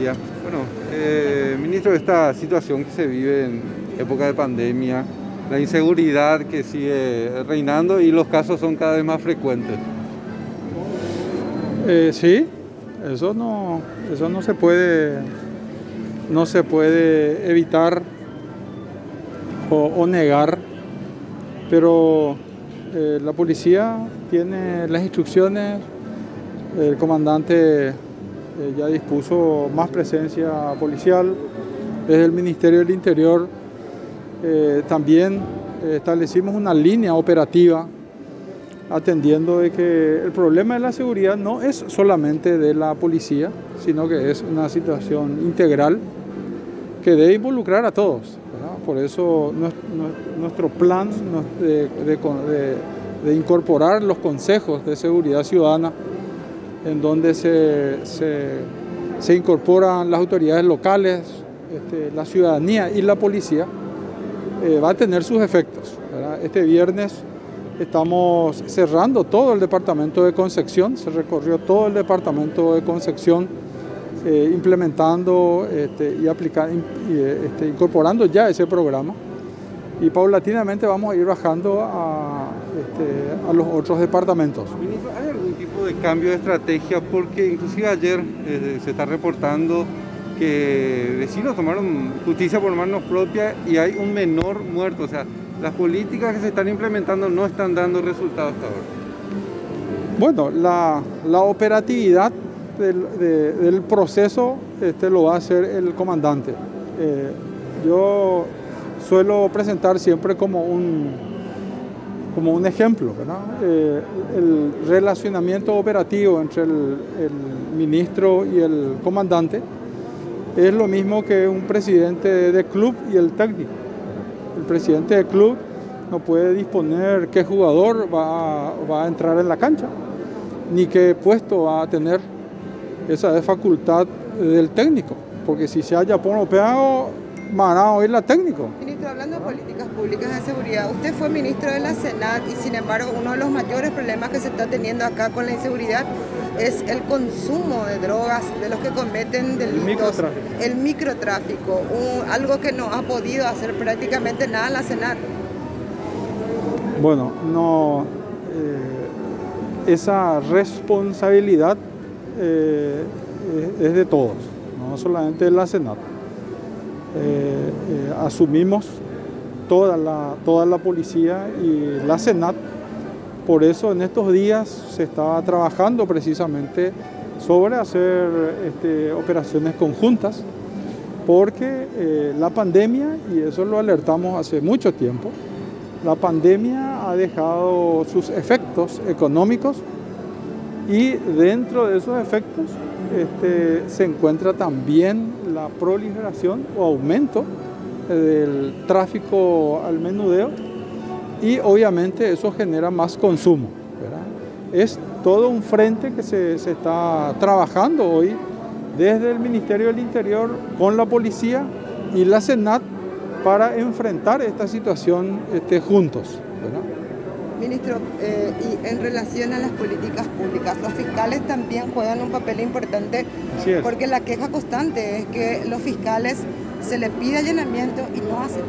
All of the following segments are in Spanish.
Bueno, eh, ministro, esta situación que se vive en época de pandemia, la inseguridad que sigue reinando y los casos son cada vez más frecuentes. Eh, sí, eso no, eso no se puede, no se puede evitar o, negar, pero eh, la policía tiene las instrucciones, el comandante eh, ya dispuso más presencia policial, desde el Ministerio del Interior eh, también establecimos una línea operativa atendiendo de que el problema de la seguridad no es solamente de la policía, sino que es una situación integral que debe involucrar a todos. Por eso nuestro plan de, incorporar los consejos de seguridad ciudadana, en donde se, se, incorporan las autoridades locales, este, la ciudadanía y la policía, eh, va a tener sus efectos. Este viernes Estamos cerrando todo el departamento de Concepción, se recorrió todo el departamento de Concepción eh, implementando este, y, este, incorporando ya ese programa y paulatinamente vamos a ir bajando a, este, los otros departamentos. Ministro, ¿hay algún tipo de cambio de estrategia? Porque inclusive ayer eh, se está reportando que vecinos tomaron justicia por manos propias y hay un menor muerto. O sea, las políticas que se están implementando no están dando resultados hasta ahora. Bueno, la, operatividad del, proceso este, lo va a hacer el comandante. Eh, yo suelo presentar siempre como un, como un ejemplo, eh, el relacionamiento operativo entre el, ministro y el comandante es lo mismo que un presidente de club y el técnico. El presidente del club no puede disponer qué jugador va a, entrar en la cancha, ni qué puesto va a tener. Esa es facultad del técnico, porque si se haya por pegado, van a oír la técnico. Ministro, hablando de políticas públicas de seguridad, usted fue ministro de la Senat y sin embargo uno de los mayores problemas que se está teniendo acá con la inseguridad es el consumo de drogas de los que cometen delitos, el microtráfico, el microtráfico algo que no ha podido hacer prácticamente nada la Senat. Bueno, no, eh, esa responsabilidad eh, es de todos, no solamente de la Senat. Eh, asumimos toda la, toda la policía y la Senat. Por eso en estos días se está trabajando precisamente sobre hacer este, operaciones conjuntas, porque eh, la pandemia, y eso lo alertamos hace mucho tiempo, la pandemia ha dejado sus efectos económicos y dentro de esos efectos este, se encuentra también proliferación o aumento del tráfico al menudeo y obviamente eso genera más consumo. Es todo un frente que se, está trabajando hoy desde el Ministerio del Interior con la policía y la Senat para enfrentar esta situación este, juntos. Ministro, eh, y en relación a las políticas públicas, los fiscales también juegan un papel importante porque la queja constante es que los fiscales se les pide allanamiento y no hacen.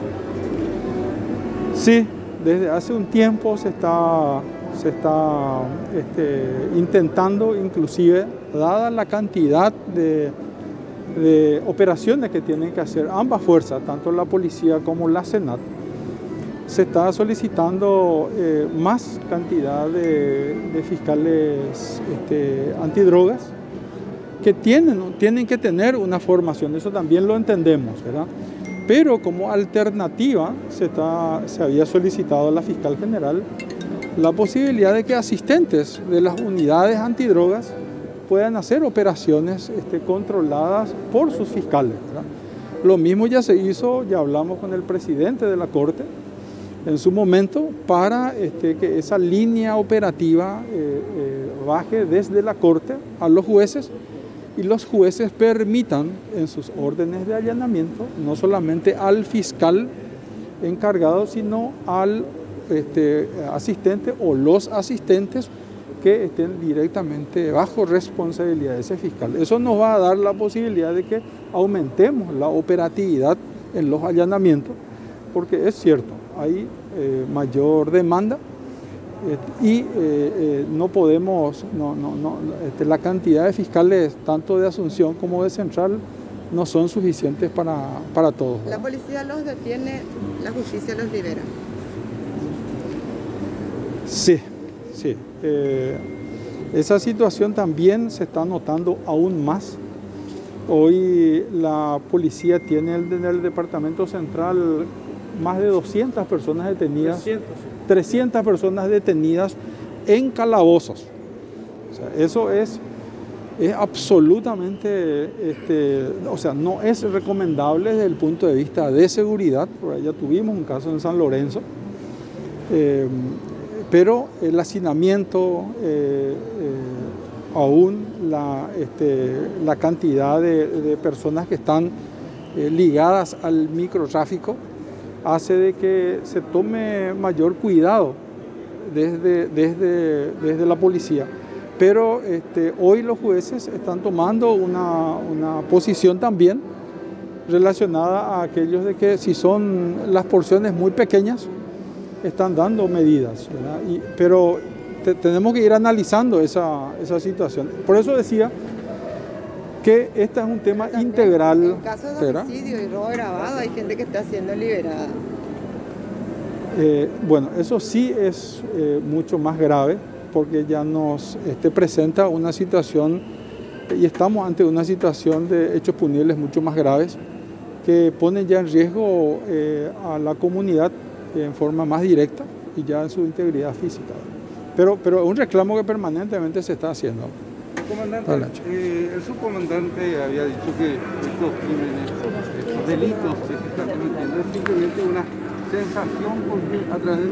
Sí, desde hace un tiempo se está, se está este, intentando, inclusive, dada la cantidad de, operaciones que tienen que hacer ambas fuerzas, tanto la policía como la Senat, se está solicitando eh, más cantidad de, fiscales este, antidrogas que tienen, tienen que tener una formación, eso también lo entendemos, ¿verdad? pero como alternativa se, está, se había solicitado a la fiscal general la posibilidad de que asistentes de las unidades antidrogas puedan hacer operaciones este, controladas por sus fiscales. Lo mismo ya se hizo, ya hablamos con el presidente de la Corte en su momento para este, que esa línea operativa eh, eh, baje desde la Corte a los jueces y los jueces permitan en sus órdenes de allanamiento no solamente al fiscal encargado, sino al este, asistente o los asistentes que estén directamente bajo responsabilidad de ese fiscal. Eso nos va a dar la posibilidad de que aumentemos la operatividad en los allanamientos, porque es cierto, hay eh, mayor demanda eh, y eh, no podemos, no, no, no, este, la cantidad de fiscales, tanto de Asunción como de Central, no son suficientes para, para todos. La policía los detiene, la justicia los libera. Sí, sí. Esa situación también se está notando aún más. Hoy la policía tiene en el departamento central más de 200 personas detenidas. 300, sí. 300 personas detenidas en calabozos. O sea, eso es, es absolutamente, este, o sea, no es recomendable desde el punto de vista de seguridad. Por ya tuvimos un caso en San Lorenzo. Eh, pero el hacinamiento, eh, eh, aún la, este, la cantidad de, de, personas que están ligadas al microtráfico hace de que se tome mayor cuidado desde, desde, desde la policía. Pero este, hoy los jueces están tomando una, una posición también relacionada a aquellos de que si son las porciones muy pequeñas, están dando medidas, y, pero te, tenemos que ir analizando esa, esa, situación. Por eso decía que este es un tema También, integral. En casos de homicidio y robo grabado hay gente que está siendo liberada. Eh, bueno, eso sí es eh, mucho más grave porque ya nos este, presenta una situación y estamos ante una situación de hechos punibles mucho más graves que ponen ya en riesgo eh, a la comunidad en forma más directa y ya en su integridad física. Pero, pero es un reclamo que permanentemente se está haciendo. Comandante, eh, el subcomandante había dicho que estos crímenes, estos delitos que se están cometiendo es simplemente una sensación porque a través de